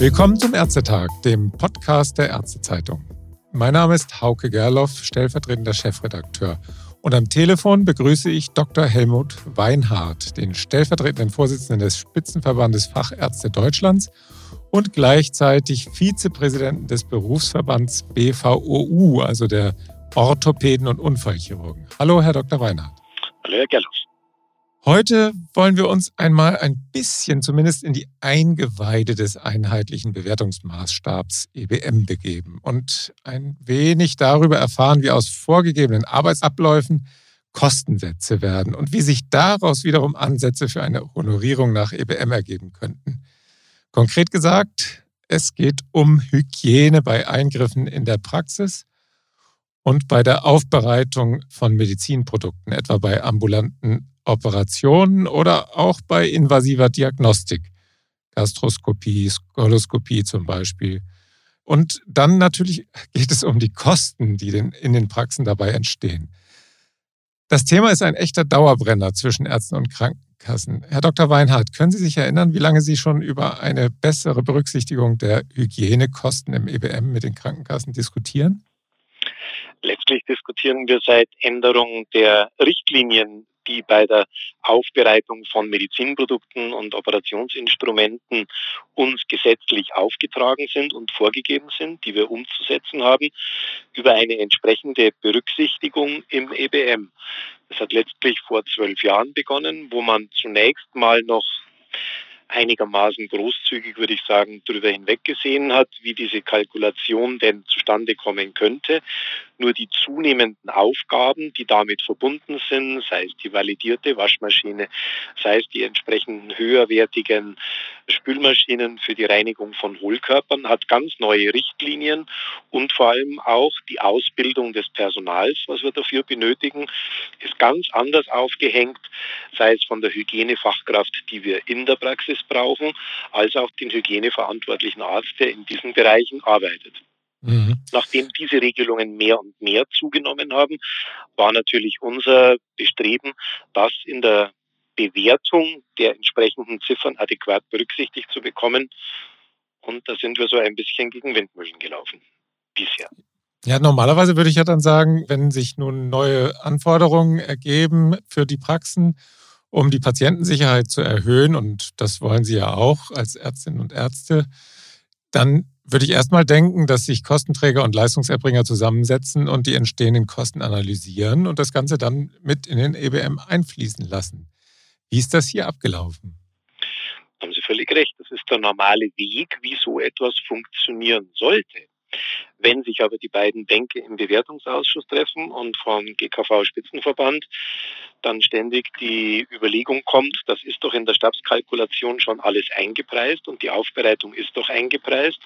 Willkommen zum Ärztetag, dem Podcast der Ärztezeitung. Mein Name ist Hauke Gerloff, stellvertretender Chefredakteur. Und am Telefon begrüße ich Dr. Helmut Weinhardt, den stellvertretenden Vorsitzenden des Spitzenverbandes Fachärzte Deutschlands und gleichzeitig Vizepräsidenten des Berufsverbands BVOU, also der Orthopäden und Unfallchirurgen. Hallo, Herr Dr. Weinhardt. Hallo, Herr Gerloff. Heute wollen wir uns einmal ein bisschen zumindest in die Eingeweide des einheitlichen Bewertungsmaßstabs EBM begeben und ein wenig darüber erfahren, wie aus vorgegebenen Arbeitsabläufen Kostensätze werden und wie sich daraus wiederum Ansätze für eine Honorierung nach EBM ergeben könnten. Konkret gesagt, es geht um Hygiene bei Eingriffen in der Praxis und bei der Aufbereitung von Medizinprodukten, etwa bei ambulanten Operationen oder auch bei invasiver Diagnostik, Gastroskopie, Skoloskopie zum Beispiel. Und dann natürlich geht es um die Kosten, die in den Praxen dabei entstehen. Das Thema ist ein echter Dauerbrenner zwischen Ärzten und Krankenkassen. Herr Dr. Weinhardt, können Sie sich erinnern, wie lange Sie schon über eine bessere Berücksichtigung der Hygienekosten im EBM mit den Krankenkassen diskutieren? Letztlich diskutieren wir seit Änderung der Richtlinien die bei der Aufbereitung von Medizinprodukten und Operationsinstrumenten uns gesetzlich aufgetragen sind und vorgegeben sind, die wir umzusetzen haben, über eine entsprechende Berücksichtigung im EBM. Das hat letztlich vor zwölf Jahren begonnen, wo man zunächst mal noch einigermaßen großzügig, würde ich sagen, darüber hinweggesehen hat, wie diese Kalkulation denn zustande kommen könnte. Nur die zunehmenden Aufgaben, die damit verbunden sind, sei es die validierte Waschmaschine, sei es die entsprechenden höherwertigen Spülmaschinen für die Reinigung von Hohlkörpern, hat ganz neue Richtlinien und vor allem auch die Ausbildung des Personals, was wir dafür benötigen, ist ganz anders aufgehängt, sei es von der Hygienefachkraft, die wir in der Praxis brauchen, als auch den hygieneverantwortlichen Arzt, der in diesen Bereichen arbeitet. Mhm. Nachdem diese Regelungen mehr und mehr zugenommen haben, war natürlich unser Bestreben, das in der Bewertung der entsprechenden Ziffern adäquat berücksichtigt zu bekommen. Und da sind wir so ein bisschen gegen Windmühlen gelaufen bisher. Ja, normalerweise würde ich ja dann sagen, wenn sich nun neue Anforderungen ergeben für die Praxen, um die Patientensicherheit zu erhöhen, und das wollen Sie ja auch als Ärztinnen und Ärzte, dann würde ich erstmal denken, dass sich Kostenträger und Leistungserbringer zusammensetzen und die entstehenden Kosten analysieren und das Ganze dann mit in den EBM einfließen lassen. Wie ist das hier abgelaufen? Haben Sie völlig recht. Das ist der normale Weg, wie so etwas funktionieren sollte. Wenn sich aber die beiden Bänke im Bewertungsausschuss treffen und vom GKV Spitzenverband dann ständig die Überlegung kommt, das ist doch in der Stabskalkulation schon alles eingepreist und die Aufbereitung ist doch eingepreist,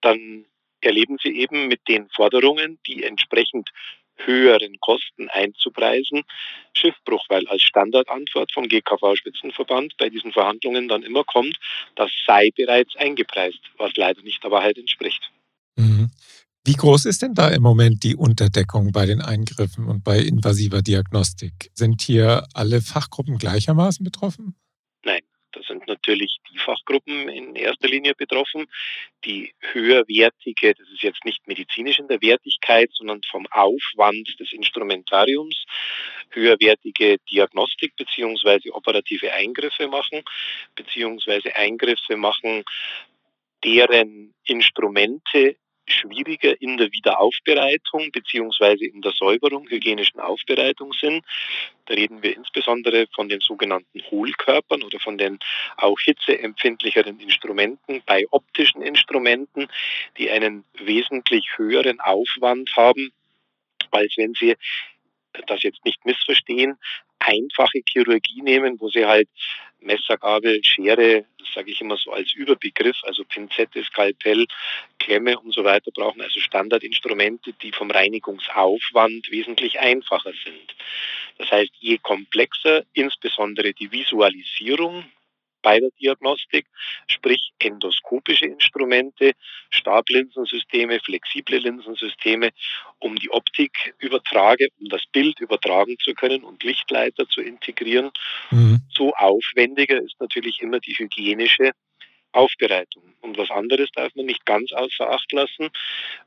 dann erleben Sie eben mit den Forderungen, die entsprechend höheren Kosten einzupreisen, Schiffbruch, weil als Standardantwort vom GKV Spitzenverband bei diesen Verhandlungen dann immer kommt, das sei bereits eingepreist, was leider nicht der Wahrheit entspricht. Mhm. Wie groß ist denn da im Moment die Unterdeckung bei den Eingriffen und bei invasiver Diagnostik? Sind hier alle Fachgruppen gleichermaßen betroffen? Natürlich die Fachgruppen in erster Linie betroffen, die höherwertige, das ist jetzt nicht medizinisch in der Wertigkeit, sondern vom Aufwand des Instrumentariums, höherwertige Diagnostik bzw. operative Eingriffe machen, beziehungsweise Eingriffe machen, deren Instrumente schwieriger in der Wiederaufbereitung beziehungsweise in der Säuberung, hygienischen Aufbereitung sind. Da reden wir insbesondere von den sogenannten Hohlkörpern oder von den auch hitzeempfindlicheren Instrumenten bei optischen Instrumenten, die einen wesentlich höheren Aufwand haben, als wenn sie das jetzt nicht missverstehen, einfache Chirurgie nehmen, wo sie halt Messer, Gabel, Schere, das sage ich immer so als Überbegriff, also Pinzette, Skalpell, Klemme und so weiter brauchen, also Standardinstrumente, die vom Reinigungsaufwand wesentlich einfacher sind. Das heißt, je komplexer insbesondere die Visualisierung bei der Diagnostik, sprich endoskopische Instrumente, Stablinsensysteme, flexible Linsensysteme, um die Optik übertrage, um das Bild übertragen zu können und Lichtleiter zu integrieren. Mhm. So aufwendiger ist natürlich immer die hygienische Aufbereitung. Und was anderes darf man nicht ganz außer Acht lassen.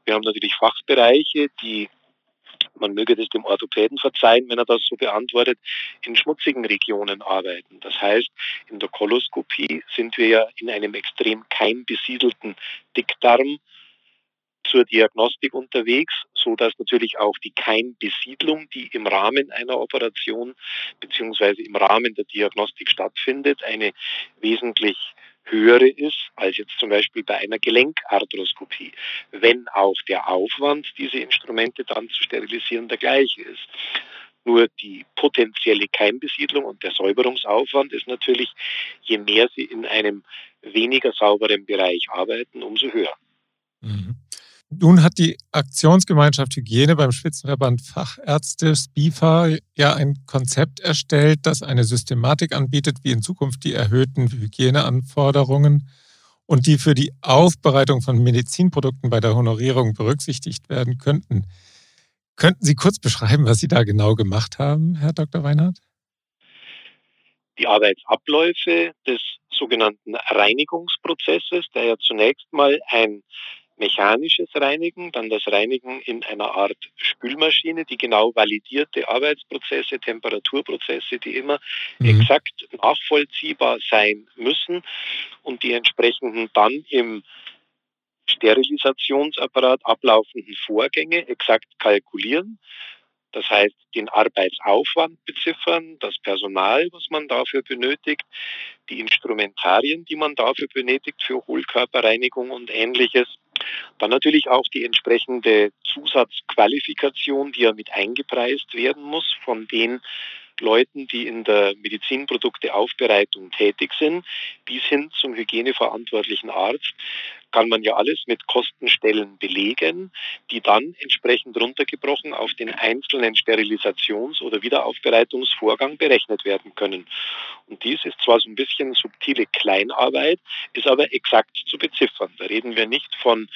Wir haben natürlich Fachbereiche, die man möge das dem Orthopäden verzeihen, wenn er das so beantwortet, in schmutzigen Regionen arbeiten. Das heißt, in der Koloskopie sind wir ja in einem extrem keimbesiedelten Dickdarm zur Diagnostik unterwegs, so dass natürlich auch die Keimbesiedlung, die im Rahmen einer Operation beziehungsweise im Rahmen der Diagnostik stattfindet, eine wesentlich höhere ist als jetzt zum Beispiel bei einer Gelenkarthroskopie, wenn auch der Aufwand, diese Instrumente dann zu sterilisieren, der gleiche ist. Nur die potenzielle Keimbesiedlung und der Säuberungsaufwand ist natürlich, je mehr Sie in einem weniger sauberen Bereich arbeiten, umso höher. Mhm. Nun hat die Aktionsgemeinschaft Hygiene beim Spitzenverband Fachärzte SPIFA ja ein Konzept erstellt, das eine Systematik anbietet, wie in Zukunft die erhöhten Hygieneanforderungen und die für die Aufbereitung von Medizinprodukten bei der Honorierung berücksichtigt werden könnten. Könnten Sie kurz beschreiben, was Sie da genau gemacht haben, Herr Dr. Weinhardt? Die Arbeitsabläufe des sogenannten Reinigungsprozesses, der ja zunächst mal ein mechanisches Reinigen, dann das Reinigen in einer Art Spülmaschine, die genau validierte Arbeitsprozesse, Temperaturprozesse, die immer mhm. exakt nachvollziehbar sein müssen und die entsprechenden dann im Sterilisationsapparat ablaufenden Vorgänge exakt kalkulieren. Das heißt, den Arbeitsaufwand beziffern, das Personal, was man dafür benötigt, die Instrumentarien, die man dafür benötigt für Hohlkörperreinigung und ähnliches. Dann natürlich auch die entsprechende Zusatzqualifikation, die ja mit eingepreist werden muss von den Leuten, die in der Medizinprodukteaufbereitung tätig sind, bis hin zum hygieneverantwortlichen Arzt, kann man ja alles mit Kostenstellen belegen, die dann entsprechend runtergebrochen auf den einzelnen Sterilisations- oder Wiederaufbereitungsvorgang berechnet werden können. Und dies ist zwar so ein bisschen subtile Kleinarbeit, ist aber exakt zu beziffern. Da reden wir nicht von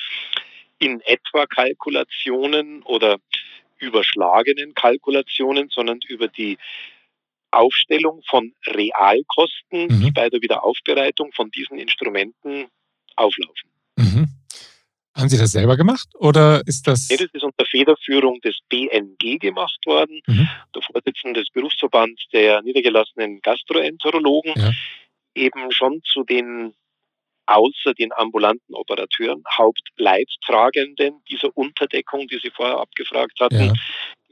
in etwa Kalkulationen oder überschlagenen Kalkulationen, sondern über die Aufstellung von Realkosten, mhm. die bei der Wiederaufbereitung von diesen Instrumenten auflaufen. Mhm. Haben Sie das selber gemacht oder ist das? Nee, das ist unter Federführung des BNG gemacht worden. Mhm. Der Vorsitzende des Berufsverbands der niedergelassenen Gastroenterologen ja. eben schon zu den außer den ambulanten Operateuren Hauptleidtragenden dieser Unterdeckung, die Sie vorher abgefragt hatten, ja.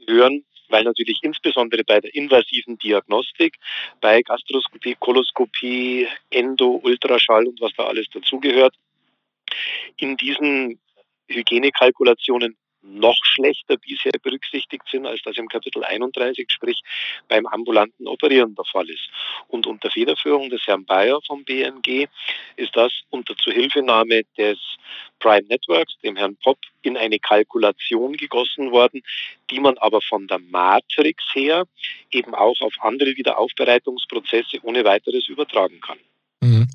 gehören weil natürlich insbesondere bei der invasiven Diagnostik, bei Gastroskopie, Koloskopie, Endo, Ultraschall und was da alles dazugehört, in diesen Hygienekalkulationen noch schlechter bisher berücksichtigt sind, als das im Kapitel 31, sprich beim ambulanten Operieren der Fall ist. Und unter Federführung des Herrn Bayer vom BNG ist das unter Zuhilfenahme des Prime Networks, dem Herrn Popp, in eine Kalkulation gegossen worden, die man aber von der Matrix her eben auch auf andere Wiederaufbereitungsprozesse ohne weiteres übertragen kann. Mhm.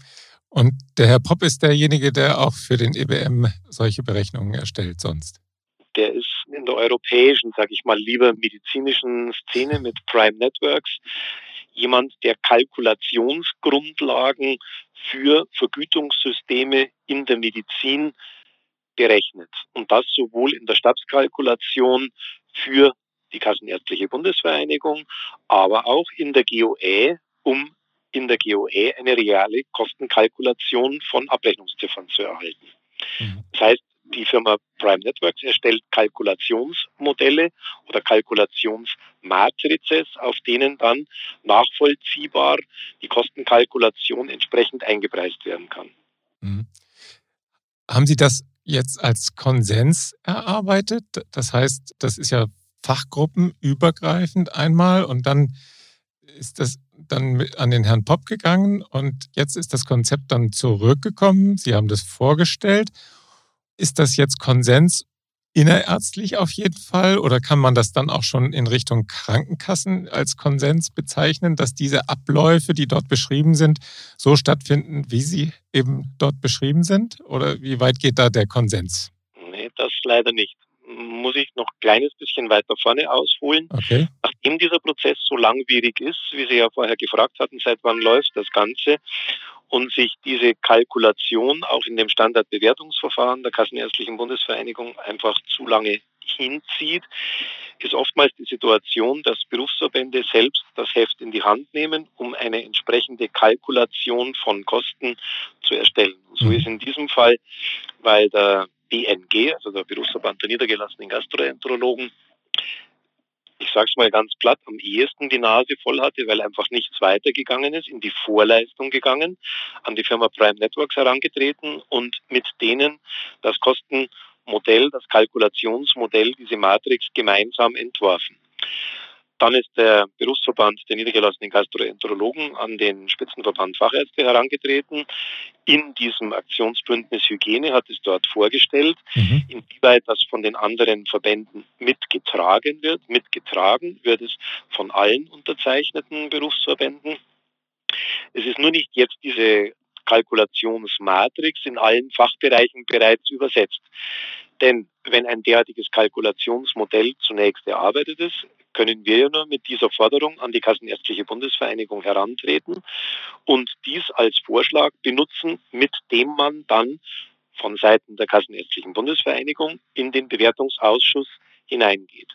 Und der Herr Popp ist derjenige, der auch für den EBM solche Berechnungen erstellt sonst der ist in der europäischen, sage ich mal, lieber medizinischen Szene mit Prime Networks jemand, der Kalkulationsgrundlagen für Vergütungssysteme in der Medizin berechnet. Und das sowohl in der Staatskalkulation für die Kassenärztliche Bundesvereinigung, aber auch in der GOE, um in der GOE eine reale Kostenkalkulation von Abrechnungsziffern zu erhalten. Mhm. Das heißt, die Firma Prime Networks erstellt Kalkulationsmodelle oder Kalkulationsmatrizes, auf denen dann nachvollziehbar die Kostenkalkulation entsprechend eingepreist werden kann. Mhm. Haben Sie das jetzt als Konsens erarbeitet? Das heißt, das ist ja fachgruppenübergreifend einmal und dann ist das dann an den Herrn Popp gegangen und jetzt ist das Konzept dann zurückgekommen. Sie haben das vorgestellt ist das jetzt Konsens innerärztlich auf jeden Fall oder kann man das dann auch schon in Richtung Krankenkassen als Konsens bezeichnen, dass diese Abläufe, die dort beschrieben sind, so stattfinden, wie sie eben dort beschrieben sind? Oder wie weit geht da der Konsens? Nee, das leider nicht. Muss ich noch ein kleines bisschen weiter vorne ausholen. Okay. Nachdem dieser Prozess so langwierig ist, wie Sie ja vorher gefragt hatten, seit wann läuft das Ganze, und sich diese Kalkulation auch in dem Standardbewertungsverfahren der Kassenärztlichen Bundesvereinigung einfach zu lange hinzieht, ist oftmals die Situation, dass Berufsverbände selbst das Heft in die Hand nehmen, um eine entsprechende Kalkulation von Kosten zu erstellen. Und so mhm. ist in diesem Fall, weil der BNG, also der Berufsverband der niedergelassenen Gastroenterologen, ich sage es mal ganz platt, am ehesten die Nase voll hatte, weil einfach nichts weitergegangen ist, in die Vorleistung gegangen, an die Firma Prime Networks herangetreten und mit denen das Kostenmodell, das Kalkulationsmodell, diese Matrix gemeinsam entworfen. Dann ist der Berufsverband der niedergelassenen Gastroenterologen an den Spitzenverband Fachärzte herangetreten. In diesem Aktionsbündnis Hygiene hat es dort vorgestellt, mhm. inwieweit das von den anderen Verbänden mitgetragen wird. Mitgetragen wird es von allen unterzeichneten Berufsverbänden. Es ist nur nicht jetzt diese Kalkulationsmatrix in allen Fachbereichen bereits übersetzt. Denn wenn ein derartiges Kalkulationsmodell zunächst erarbeitet ist, können wir ja nur mit dieser Forderung an die Kassenärztliche Bundesvereinigung herantreten und dies als Vorschlag benutzen, mit dem man dann von Seiten der Kassenärztlichen Bundesvereinigung in den Bewertungsausschuss hineingeht.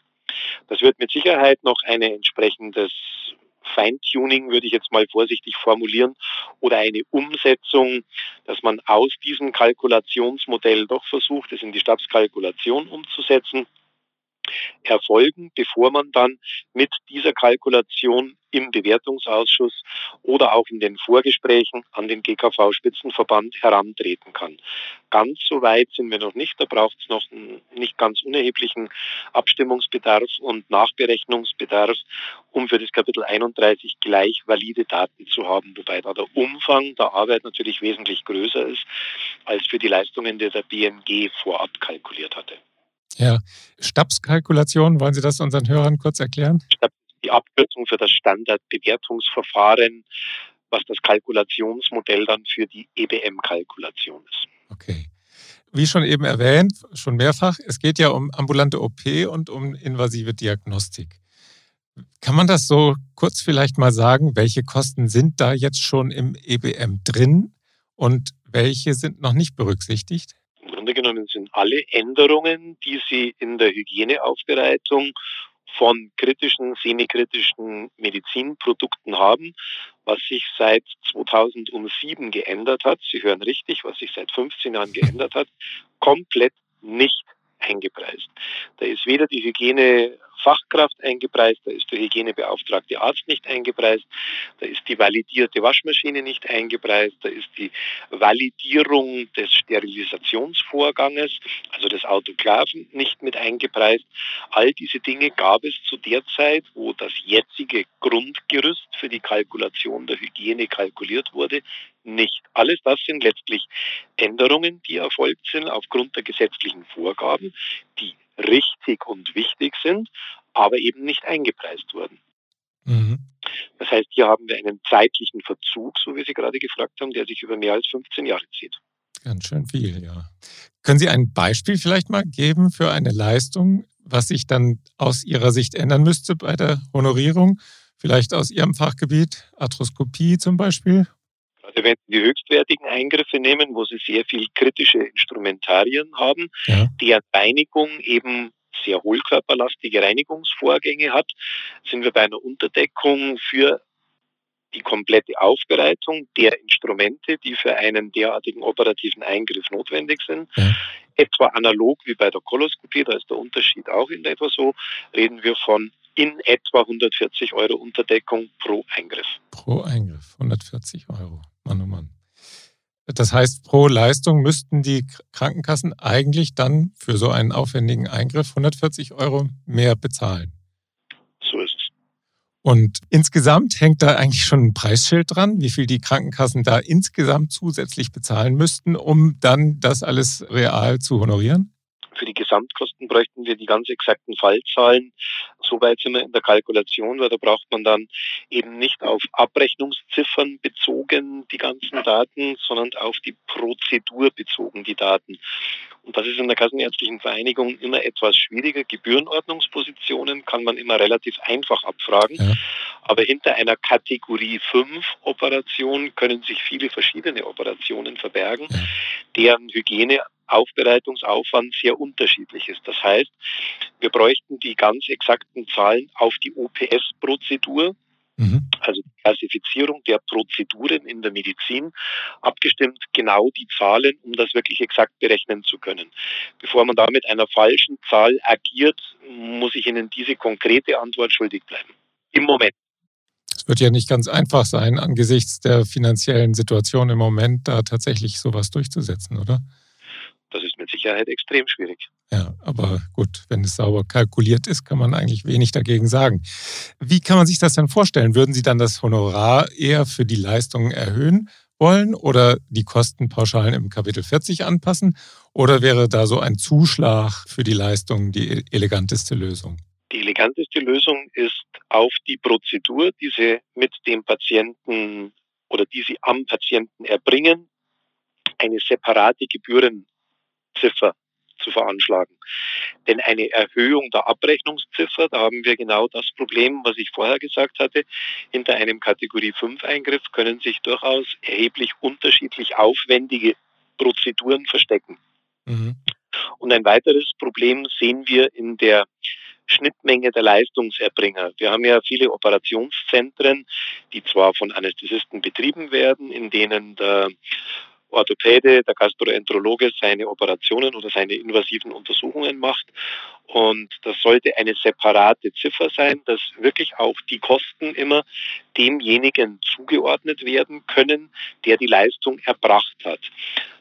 Das wird mit Sicherheit noch ein entsprechendes Feintuning, würde ich jetzt mal vorsichtig formulieren, oder eine Umsetzung, dass man aus diesem Kalkulationsmodell doch versucht, es in die Stabskalkulation umzusetzen erfolgen, bevor man dann mit dieser Kalkulation im Bewertungsausschuss oder auch in den Vorgesprächen an den GKV-Spitzenverband herantreten kann. Ganz so weit sind wir noch nicht. Da braucht es noch einen nicht ganz unerheblichen Abstimmungsbedarf und Nachberechnungsbedarf, um für das Kapitel 31 gleich valide Daten zu haben, wobei da der Umfang der Arbeit natürlich wesentlich größer ist als für die Leistungen, die der BMG vorab kalkuliert hatte. Ja, Stabskalkulation, wollen Sie das unseren Hörern kurz erklären? Die Abkürzung für das Standardbewertungsverfahren, was das Kalkulationsmodell dann für die EBM-Kalkulation ist. Okay. Wie schon eben erwähnt, schon mehrfach, es geht ja um ambulante OP und um invasive Diagnostik. Kann man das so kurz vielleicht mal sagen? Welche Kosten sind da jetzt schon im EBM drin und welche sind noch nicht berücksichtigt? Grunde genommen sind alle Änderungen, die Sie in der Hygieneaufbereitung von kritischen, semikritischen Medizinprodukten haben, was sich seit 2007 geändert hat. Sie hören richtig, was sich seit 15 Jahren geändert hat, komplett nicht eingepreist. Da ist weder die Hygienefachkraft eingepreist, da ist der hygienebeauftragte Arzt nicht eingepreist, da ist die validierte Waschmaschine nicht eingepreist, da ist die Validierung des Sterilisationsvorganges, also des Autoklaven, nicht mit eingepreist. All diese Dinge gab es zu der Zeit, wo das jetzige Grundgerüst für die Kalkulation der Hygiene kalkuliert wurde, nicht. Alles das sind letztlich Änderungen, die erfolgt sind aufgrund der gesetzlichen Vorgaben, die richtig und wichtig sind, aber eben nicht eingepreist wurden. Mhm. Das heißt, hier haben wir einen zeitlichen Verzug, so wie Sie gerade gefragt haben, der sich über mehr als 15 Jahre zieht. Ganz schön viel, ja. Können Sie ein Beispiel vielleicht mal geben für eine Leistung, was sich dann aus Ihrer Sicht ändern müsste bei der Honorierung? Vielleicht aus Ihrem Fachgebiet, Arthroskopie zum Beispiel? Gerade wenn Sie die höchstwertigen Eingriffe nehmen, wo Sie sehr viel kritische Instrumentarien haben, ja. deren Reinigung eben sehr hohlkörperlastige Reinigungsvorgänge hat, sind wir bei einer Unterdeckung für die komplette Aufbereitung der Instrumente, die für einen derartigen operativen Eingriff notwendig sind. Ja. Etwa analog wie bei der Koloskopie, da ist der Unterschied auch in etwa so, reden wir von in etwa 140 Euro Unterdeckung pro Eingriff. Pro Eingriff, 140 Euro. Mann, oh Mann. Das heißt, pro Leistung müssten die Krankenkassen eigentlich dann für so einen aufwendigen Eingriff 140 Euro mehr bezahlen. So ist es. Und insgesamt hängt da eigentlich schon ein Preisschild dran, wie viel die Krankenkassen da insgesamt zusätzlich bezahlen müssten, um dann das alles real zu honorieren? Für die Gesamtkosten bräuchten wir die ganz exakten Fallzahlen so weit sind wir in der Kalkulation, weil da braucht man dann eben nicht auf Abrechnungsziffern bezogen die ganzen Daten, sondern auf die Prozedur bezogen die Daten. Und das ist in der Kassenärztlichen Vereinigung immer etwas schwieriger. Gebührenordnungspositionen kann man immer relativ einfach abfragen. Ja. Aber hinter einer Kategorie 5 Operation können sich viele verschiedene Operationen verbergen, deren Hygieneaufbereitungsaufwand sehr unterschiedlich ist. Das heißt, wir bräuchten die ganz exakten Zahlen auf die OPS-Prozedur, mhm. also die Klassifizierung der Prozeduren in der Medizin, abgestimmt genau die Zahlen, um das wirklich exakt berechnen zu können. Bevor man da mit einer falschen Zahl agiert, muss ich Ihnen diese konkrete Antwort schuldig bleiben. Im Moment. Es wird ja nicht ganz einfach sein, angesichts der finanziellen Situation im Moment da tatsächlich sowas durchzusetzen, oder? Das ist mit Sicherheit extrem schwierig. Ja, aber gut, wenn es sauber kalkuliert ist, kann man eigentlich wenig dagegen sagen. Wie kann man sich das denn vorstellen? Würden Sie dann das Honorar eher für die Leistungen erhöhen wollen oder die Kostenpauschalen im Kapitel 40 anpassen? Oder wäre da so ein Zuschlag für die Leistungen die eleganteste Lösung? Die eleganteste Lösung ist auf die Prozedur, die Sie mit dem Patienten oder die Sie am Patienten erbringen, eine separate Gebühren Ziffer zu veranschlagen. Denn eine Erhöhung der Abrechnungsziffer, da haben wir genau das Problem, was ich vorher gesagt hatte, hinter einem Kategorie 5 Eingriff können sich durchaus erheblich unterschiedlich aufwendige Prozeduren verstecken. Mhm. Und ein weiteres Problem sehen wir in der Schnittmenge der Leistungserbringer. Wir haben ja viele Operationszentren, die zwar von Anästhesisten betrieben werden, in denen der Orthopäde, der Gastroenterologe seine Operationen oder seine invasiven Untersuchungen macht. Und das sollte eine separate Ziffer sein, dass wirklich auch die Kosten immer demjenigen zugeordnet werden können, der die Leistung erbracht hat.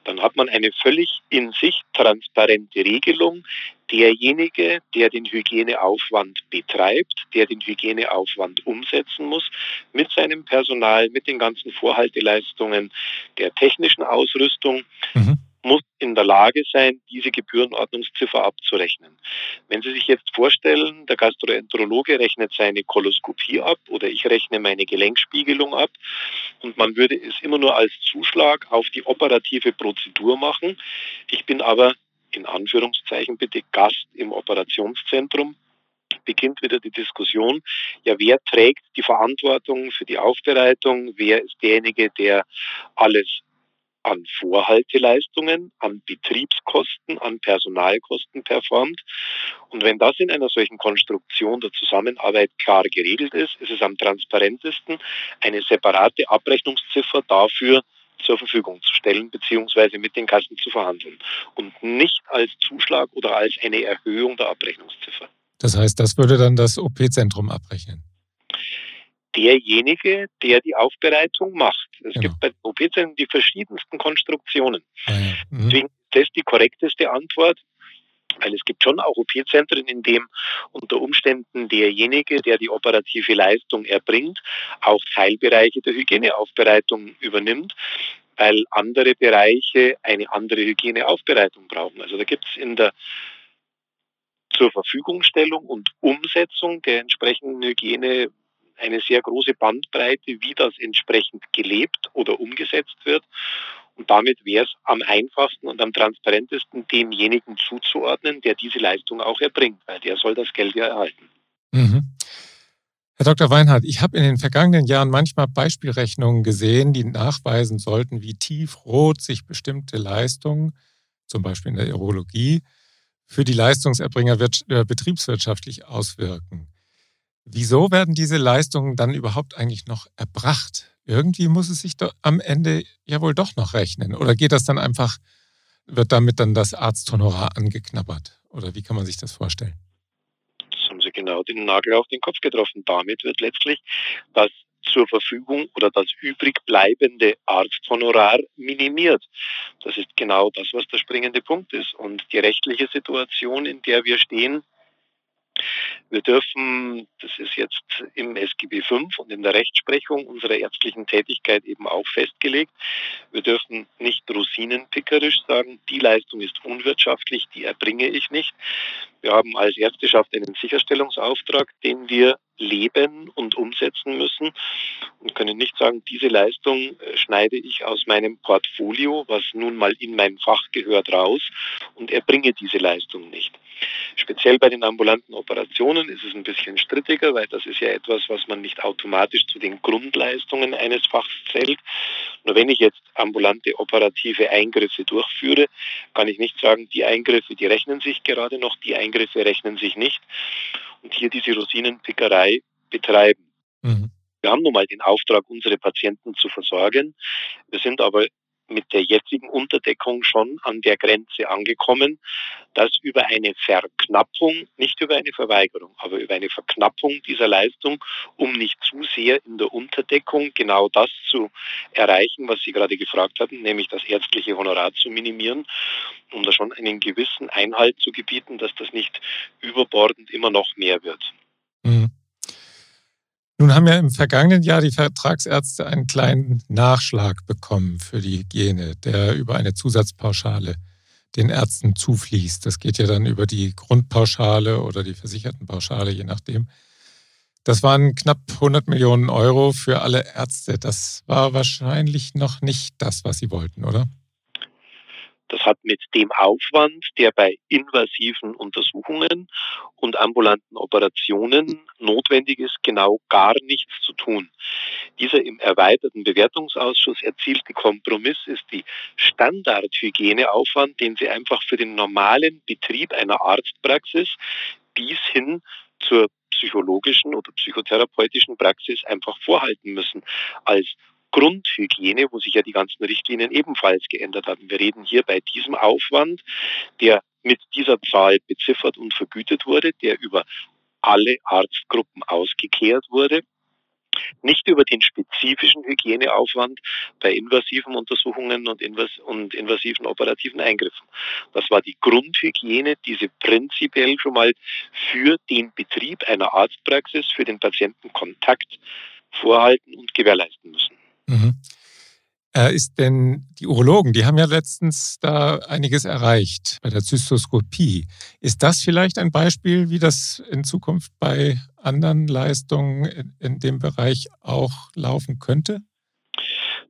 Dann hat man eine völlig in sich transparente Regelung, derjenige, der den Hygieneaufwand betreibt, der den Hygieneaufwand umsetzen muss, mit seinem Personal, mit den ganzen Vorhalteleistungen der technischen Ausrüstung, mhm. muss in der Lage sein, diese Gebührenordnungsziffer abzurechnen. Wenn Sie sich jetzt vorstellen, der Gastroenterologe rechnet seine Koloskopie ab oder ich rechne meine Gelenkspiegelung ab und man würde es immer nur als Zuschlag auf die operative Prozedur machen. Ich bin aber in Anführungszeichen bitte Gast im Operationszentrum, beginnt wieder die Diskussion, ja, wer trägt die Verantwortung für die Aufbereitung, wer ist derjenige, der alles an Vorhalteleistungen, an Betriebskosten, an Personalkosten performt. Und wenn das in einer solchen Konstruktion der Zusammenarbeit klar geregelt ist, ist es am transparentesten, eine separate Abrechnungsziffer dafür zur Verfügung zu stellen beziehungsweise mit den Kassen zu verhandeln und nicht als Zuschlag oder als eine Erhöhung der Abrechnungsziffer. Das heißt, das würde dann das OP-Zentrum abrechnen? Derjenige, der die Aufbereitung macht. Es genau. gibt bei OP-Zentren die verschiedensten Konstruktionen. Ja, ja. Mhm. Deswegen ist das die korrekteste Antwort. Weil es gibt schon auch OP-Zentren, in dem unter Umständen derjenige, der die operative Leistung erbringt, auch Teilbereiche der Hygieneaufbereitung übernimmt, weil andere Bereiche eine andere Hygieneaufbereitung brauchen. Also da gibt es in der zur Verfügungstellung und Umsetzung der entsprechenden Hygiene eine sehr große Bandbreite, wie das entsprechend gelebt oder umgesetzt wird. Und damit wäre es am einfachsten und am transparentesten demjenigen zuzuordnen, der diese Leistung auch erbringt, weil der soll das Geld ja erhalten. Mhm. Herr Dr. Weinhardt, ich habe in den vergangenen Jahren manchmal Beispielrechnungen gesehen, die nachweisen sollten, wie tiefrot sich bestimmte Leistungen, zum Beispiel in der Urologie, für die Leistungserbringer äh, betriebswirtschaftlich auswirken. Wieso werden diese Leistungen dann überhaupt eigentlich noch erbracht? Irgendwie muss es sich am Ende ja wohl doch noch rechnen. Oder geht das dann einfach, wird damit dann das Arzthonorar angeknabbert? Oder wie kann man sich das vorstellen? Das haben Sie genau den Nagel auf den Kopf getroffen. Damit wird letztlich das zur Verfügung oder das übrig bleibende Arzthonorar minimiert. Das ist genau das, was der springende Punkt ist. Und die rechtliche Situation, in der wir stehen, Wir dürfen, das ist jetzt im SGB V und in der Rechtsprechung unserer ärztlichen Tätigkeit eben auch festgelegt, wir dürfen nicht rosinenpickerisch sagen, die Leistung ist unwirtschaftlich, die erbringe ich nicht. Wir haben als Ärzteschaft einen Sicherstellungsauftrag, den wir leben und umsetzen müssen und können nicht sagen, diese Leistung äh, schneide ich aus meinem Portfolio, was nun mal in mein Fach gehört, raus und erbringe diese Leistung nicht. Speziell bei den ambulanten Operationen ist es ein bisschen strittiger, weil das ist ja etwas, was man nicht automatisch zu den Grundleistungen eines Fachs zählt. Nur wenn ich jetzt ambulante operative Eingriffe durchführe, kann ich nicht sagen, die Eingriffe, die rechnen sich gerade noch, die Eingriffe rechnen sich nicht und hier diese Rosinenpickerei betreiben. Mhm. Wir haben nun mal den Auftrag, unsere Patienten zu versorgen. Wir sind aber mit der jetzigen Unterdeckung schon an der Grenze angekommen, dass über eine Verknappung, nicht über eine Verweigerung, aber über eine Verknappung dieser Leistung, um nicht zu sehr in der Unterdeckung genau das zu erreichen, was Sie gerade gefragt hatten, nämlich das ärztliche Honorar zu minimieren, um da schon einen gewissen Einhalt zu gebieten, dass das nicht überbordend immer noch mehr wird. Mhm. Nun haben ja im vergangenen Jahr die Vertragsärzte einen kleinen Nachschlag bekommen für die Hygiene, der über eine Zusatzpauschale den Ärzten zufließt. Das geht ja dann über die Grundpauschale oder die Versichertenpauschale, je nachdem. Das waren knapp 100 Millionen Euro für alle Ärzte. Das war wahrscheinlich noch nicht das, was Sie wollten, oder? Das hat mit dem Aufwand, der bei invasiven Untersuchungen und ambulanten Operationen notwendig ist, genau gar nichts zu tun. Dieser im erweiterten Bewertungsausschuss erzielte Kompromiss ist die Standardhygieneaufwand, den Sie einfach für den normalen Betrieb einer Arztpraxis bis hin zur psychologischen oder psychotherapeutischen Praxis einfach vorhalten müssen als Grundhygiene, wo sich ja die ganzen Richtlinien ebenfalls geändert haben. Wir reden hier bei diesem Aufwand, der mit dieser Zahl beziffert und vergütet wurde, der über alle Arztgruppen ausgekehrt wurde, nicht über den spezifischen Hygieneaufwand bei invasiven Untersuchungen und, invas und, invasiven operativen Eingriffen. Das war die Grundhygiene, die Sie prinzipiell schon mal für den Betrieb einer Arztpraxis, für den Patienten Kontakt vorhalten und gewährleisten müssen. Mhm. Äh, ist denn die Urologen, die haben ja letztens da einiges erreicht bei der Zystoskopie. Ist das vielleicht ein Beispiel, wie das in Zukunft bei anderen Leistungen in, in dem Bereich auch laufen könnte?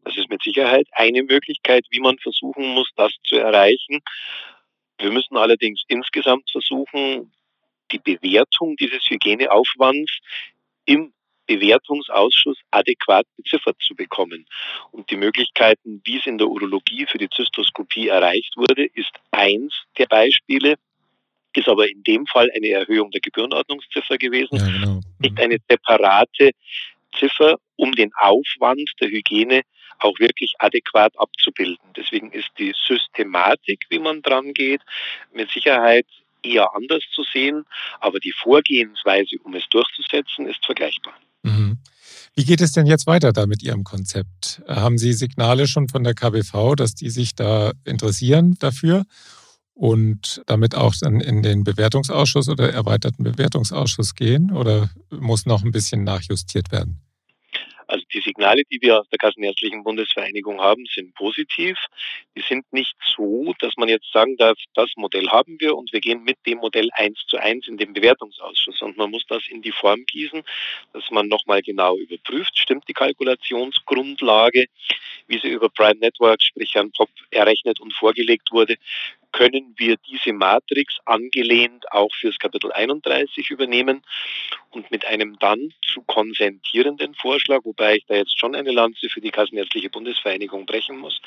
Das ist mit Sicherheit eine Möglichkeit, wie man versuchen muss, das zu erreichen. Wir müssen allerdings insgesamt versuchen, die Bewertung dieses Hygieneaufwands im Bewertungsausschuss adäquat beziffert zu bekommen. Und die Möglichkeiten, wie es in der Urologie für die Zystoskopie erreicht wurde, ist eins der Beispiele, ist aber in dem Fall eine Erhöhung der Gebührenordnungsziffer gewesen, ja, genau. nicht eine separate Ziffer, um den Aufwand der Hygiene auch wirklich adäquat abzubilden. Deswegen ist die Systematik, wie man dran geht, mit Sicherheit eher anders zu sehen, aber die Vorgehensweise, um es durchzusetzen, ist vergleichbar. Mhm. Wie geht es denn jetzt weiter da mit Ihrem Konzept? Haben Sie Signale schon von der KBV, dass die sich da interessieren dafür und damit auch dann in den Bewertungsausschuss oder erweiterten Bewertungsausschuss gehen oder muss noch ein bisschen nachjustiert werden? Die Signale, die wir aus der Kassenärztlichen Bundesvereinigung haben, sind positiv. Die sind nicht so, dass man jetzt sagen darf, das Modell haben wir und wir gehen mit dem Modell eins zu eins in den Bewertungsausschuss. Und man muss das in die Form gießen, dass man nochmal genau überprüft, stimmt die Kalkulationsgrundlage, wie sie über Prime Network, sprich Herrn Pop, errechnet und vorgelegt wurde, können wir diese Matrix angelehnt auch fürs Kapitel 31 übernehmen und mit einem dann zu konsentierenden Vorschlag, wobei ich da jetzt schon eine Lanze für die Kassenärztliche Bundesvereinigung brechen muss,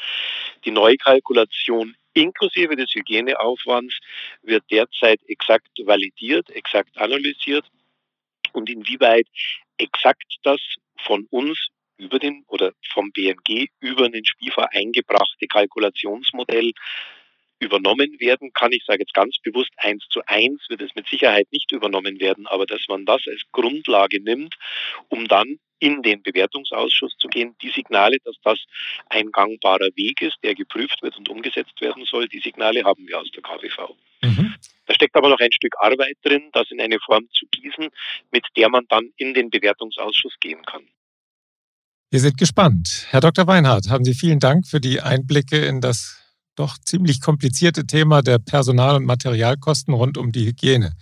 die Neukalkulation inklusive des Hygieneaufwands wird derzeit exakt validiert, exakt analysiert. Und inwieweit exakt das von uns über den oder vom BMG über den SPIFA eingebrachte Kalkulationsmodell übernommen werden kann. Ich sage jetzt ganz bewusst, eins zu eins wird es mit Sicherheit nicht übernommen werden, aber dass man das als Grundlage nimmt, um dann in den Bewertungsausschuss zu gehen. Die Signale, dass das ein gangbarer Weg ist, der geprüft wird und umgesetzt werden soll, die Signale haben wir aus der KWV. Mhm. Da steckt aber noch ein Stück Arbeit drin, das in eine Form zu gießen, mit der man dann in den Bewertungsausschuss gehen kann. Wir sind gespannt. Herr Dr. Weinhardt, haben Sie vielen Dank für die Einblicke in das doch ziemlich komplizierte Thema der Personal- und Materialkosten rund um die Hygiene.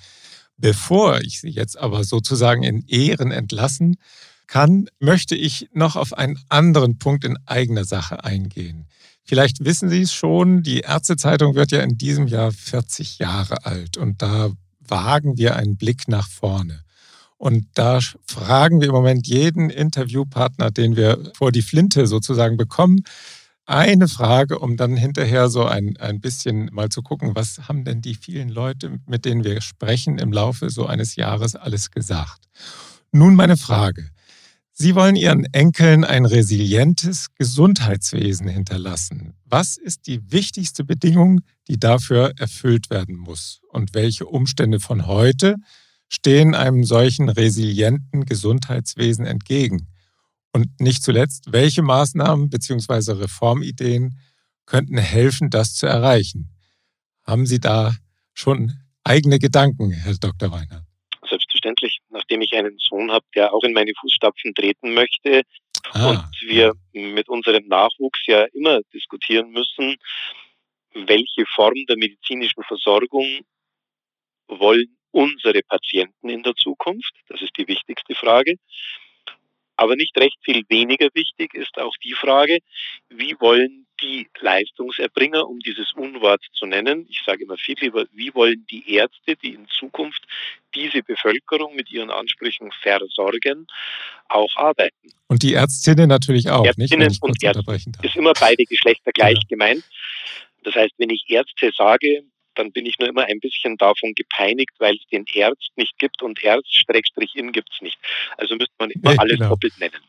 Bevor ich Sie jetzt aber sozusagen in Ehren entlassen kann, möchte ich noch auf einen anderen Punkt in eigener Sache eingehen. Vielleicht wissen Sie es schon, die Ärztezeitung wird ja in diesem Jahr 40 Jahre alt und da wagen wir einen Blick nach vorne. Und da fragen wir im Moment jeden Interviewpartner, den wir vor die Flinte sozusagen bekommen, eine Frage, um dann hinterher so ein, ein bisschen mal zu gucken, was haben denn die vielen Leute, mit denen wir sprechen, im Laufe so eines Jahres alles gesagt. Nun meine Frage. Sie wollen Ihren Enkeln ein resilientes Gesundheitswesen hinterlassen. Was ist die wichtigste Bedingung, die dafür erfüllt werden muss? Und welche Umstände von heute stehen einem solchen resilienten Gesundheitswesen entgegen? Und nicht zuletzt, welche Maßnahmen bzw. Reformideen könnten helfen, das zu erreichen? Haben Sie da schon eigene Gedanken, Herr Dr. Weiner? Selbstverständlich nachdem ich einen Sohn habe, der auch in meine Fußstapfen treten möchte ah. und wir mit unserem Nachwuchs ja immer diskutieren müssen, welche Form der medizinischen Versorgung wollen unsere Patienten in der Zukunft? Das ist die wichtigste Frage. Aber nicht recht viel weniger wichtig ist auch die Frage, wie wollen die Leistungserbringer, um dieses Unwort zu nennen, ich sage immer viel lieber, wie wollen die Ärzte, die in Zukunft diese Bevölkerung mit ihren Ansprüchen versorgen, auch arbeiten. Und die Ärztinnen natürlich auch, Ärztinnen nicht? und Ärzte ist immer beide Geschlechter gleich ja. gemeint. Das heißt, wenn ich Ärzte sage, dann bin ich nur immer ein bisschen davon gepeinigt, weil es den Ärzt nicht gibt und Ärzt-in gibt es nicht. Also müsste man immer ja, alles genau. doppelt nennen.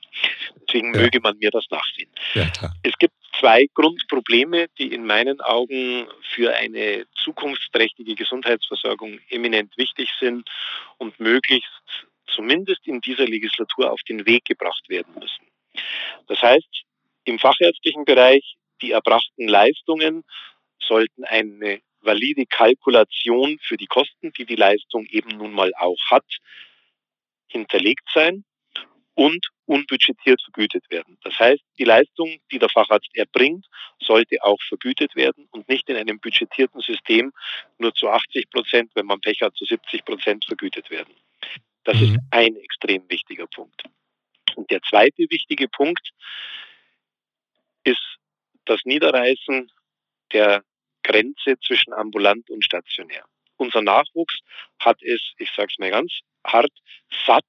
Deswegen ja. möge man mir das nachsehen. Ja, es gibt zwei Grundprobleme, die in meinen Augen für eine zukunftsträchtige Gesundheitsversorgung eminent wichtig sind und möglichst zumindest in dieser Legislatur auf den Weg gebracht werden müssen. Das heißt, im fachärztlichen Bereich die erbrachten Leistungen sollten eine valide Kalkulation für die Kosten, die die Leistung eben nun mal auch hat, hinterlegt sein und unbudgetiert vergütet werden. Das heißt, die Leistung, die der Facharzt erbringt, sollte auch vergütet werden und nicht in einem budgetierten System nur zu 80 Prozent, wenn man Pech hat, zu 70 Prozent vergütet werden. Das mhm. ist ein extrem wichtiger Punkt. Und der zweite wichtige Punkt ist das Niederreißen der Grenze zwischen ambulant und stationär. Unser Nachwuchs hat es, ich sage es mal ganz hart, satt,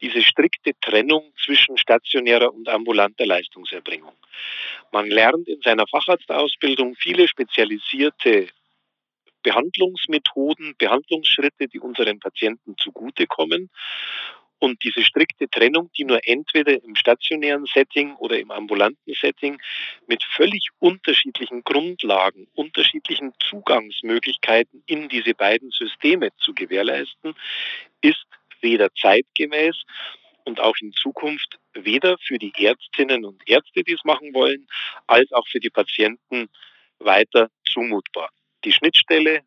diese strikte Trennung zwischen stationärer und ambulanter Leistungserbringung. Man lernt in seiner Facharztausbildung viele spezialisierte Behandlungsmethoden, Behandlungsschritte, die unseren Patienten zugutekommen. Und diese strikte Trennung, die nur entweder im stationären Setting oder im ambulanten Setting mit völlig unterschiedlichen Grundlagen, unterschiedlichen Zugangsmöglichkeiten in diese beiden Systeme zu gewährleisten, ist weder zeitgemäß und auch in Zukunft weder für die Ärztinnen und Ärzte, die es machen wollen, als auch für die Patienten weiter zumutbar. Die Schnittstelle,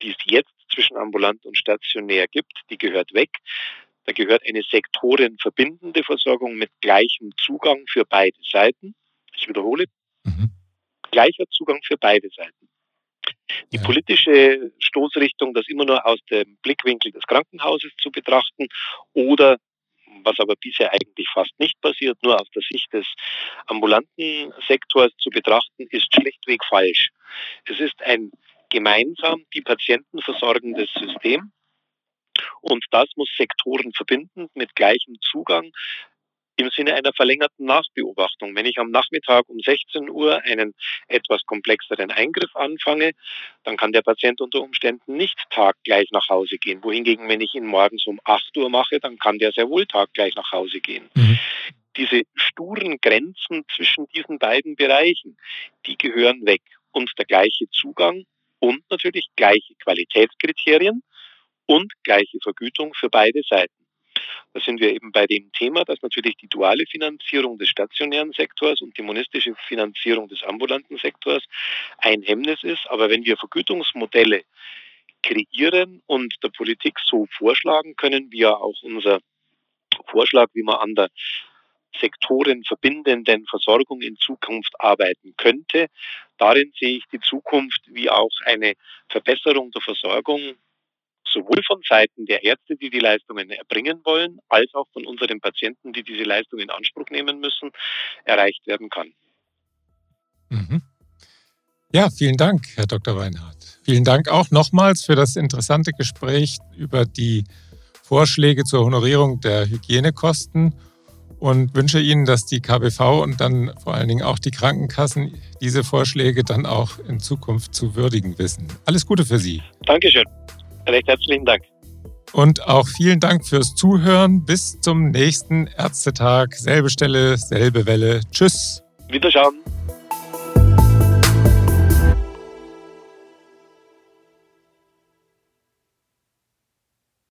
die es jetzt zwischen ambulant und stationär gibt, die gehört weg. Da gehört eine sektorenverbindende Versorgung mit gleichem Zugang für beide Seiten. Ich wiederhole, mhm. gleicher Zugang für beide Seiten. Die ja. politische Stoßrichtung, das immer nur aus dem Blickwinkel des Krankenhauses zu betrachten oder was aber bisher eigentlich fast nicht passiert, nur aus der Sicht des ambulanten Sektors zu betrachten, ist schlichtweg falsch. Es ist ein gemeinsam die Patienten versorgendes System, und das muss Sektoren verbinden mit gleichem Zugang im Sinne einer verlängerten Nachbeobachtung. Wenn ich am Nachmittag um 16 Uhr einen etwas komplexeren Eingriff anfange, dann kann der Patient unter Umständen nicht taggleich nach Hause gehen. Wohingegen, wenn ich ihn morgens um 8 Uhr mache, dann kann der sehr wohl taggleich nach Hause gehen. Mhm. Diese sturen Grenzen zwischen diesen beiden Bereichen, die gehören weg. Und der gleiche Zugang und natürlich gleiche Qualitätskriterien und gleiche Vergütung für beide Seiten. Da sind wir eben bei dem Thema, dass natürlich die duale Finanzierung des stationären Sektors und die monistische Finanzierung des ambulanten Sektors ein Hemmnis ist. Aber wenn wir Vergütungsmodelle kreieren und der Politik so vorschlagen können, wie ja auch unser Vorschlag, wie man an der sektorenverbindenden Versorgung in Zukunft arbeiten könnte. Darin sehe ich die Zukunft wie auch eine Verbesserung der Versorgung sowohl von Seiten der Ärzte, die die Leistungen erbringen wollen, als auch von unseren Patienten, die diese Leistung in Anspruch nehmen müssen, erreicht werden kann. Mhm. Ja, vielen Dank, Herr Dr. Weinhardt. Vielen Dank auch nochmals für das interessante Gespräch über die Vorschläge zur Honorierung der Hygienekosten und wünsche Ihnen, dass die KBV und dann vor allen Dingen auch die Krankenkassen diese Vorschläge dann auch in Zukunft zu würdigen wissen. Alles Gute für Sie. Dankeschön. Recht herzlichen Dank. Und auch vielen Dank fürs Zuhören. Bis zum nächsten Ärztetag. Selbe Stelle, selbe Welle. Tschüss. Wiederschauen.